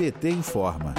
PT informa.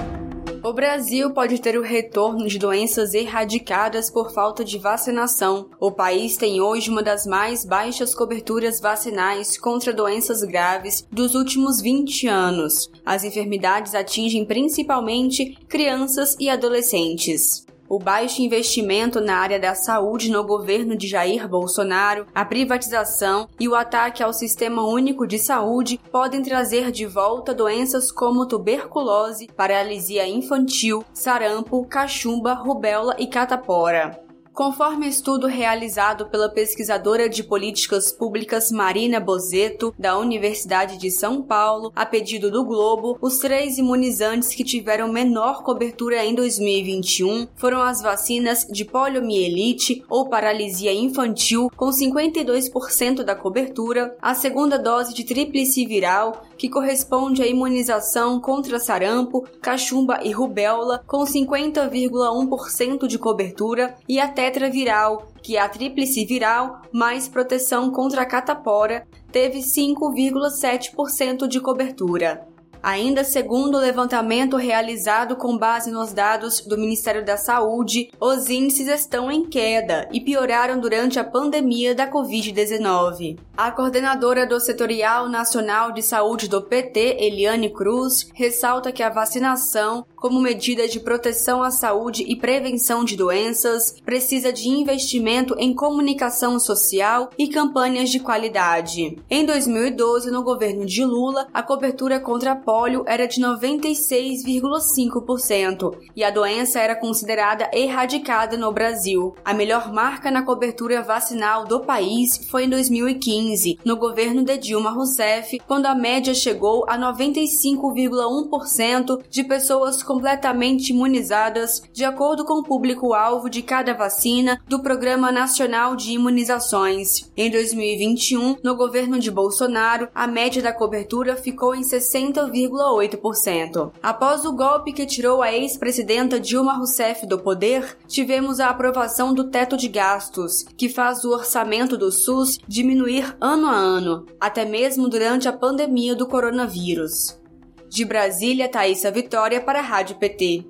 O Brasil pode ter o retorno de doenças erradicadas por falta de vacinação. O país tem hoje uma das mais baixas coberturas vacinais contra doenças graves dos últimos 20 anos. As enfermidades atingem principalmente crianças e adolescentes o baixo investimento na área da saúde no governo de Jair Bolsonaro, a privatização e o ataque ao Sistema Único de Saúde podem trazer de volta doenças como tuberculose, paralisia infantil, sarampo, cachumba, rubéola e catapora. Conforme estudo realizado pela pesquisadora de políticas públicas Marina Bozeto, da Universidade de São Paulo, a pedido do Globo, os três imunizantes que tiveram menor cobertura em 2021 foram as vacinas de poliomielite ou paralisia infantil, com 52% da cobertura, a segunda dose de tríplice viral, que corresponde à imunização contra sarampo, cachumba e rubéola, com 50,1% de cobertura, e a tetraviral, que é a tríplice viral mais proteção contra a catapora, teve 5,7% de cobertura. Ainda segundo o levantamento realizado com base nos dados do Ministério da Saúde, os índices estão em queda e pioraram durante a pandemia da Covid-19. A coordenadora do Setorial Nacional de Saúde do PT, Eliane Cruz, ressalta que a vacinação, como medida de proteção à saúde e prevenção de doenças, precisa de investimento em comunicação social e campanhas de qualidade. Em 2012, no governo de Lula, a cobertura contra a polio era de 96,5% e a doença era considerada erradicada no Brasil. A melhor marca na cobertura vacinal do país foi em 2015, no governo de Dilma Rousseff, quando a média chegou a 95,1% de pessoas completamente imunizadas, de acordo com o público-alvo de cada vacina do Programa Nacional de Imunizações. Em 2021, no governo de Bolsonaro, a média da cobertura ficou em 60, 0,8%. Após o golpe que tirou a ex-presidenta Dilma Rousseff do poder, tivemos a aprovação do teto de gastos, que faz o orçamento do SUS diminuir ano a ano, até mesmo durante a pandemia do coronavírus. De Brasília, Thaisa Vitória para a Rádio PT.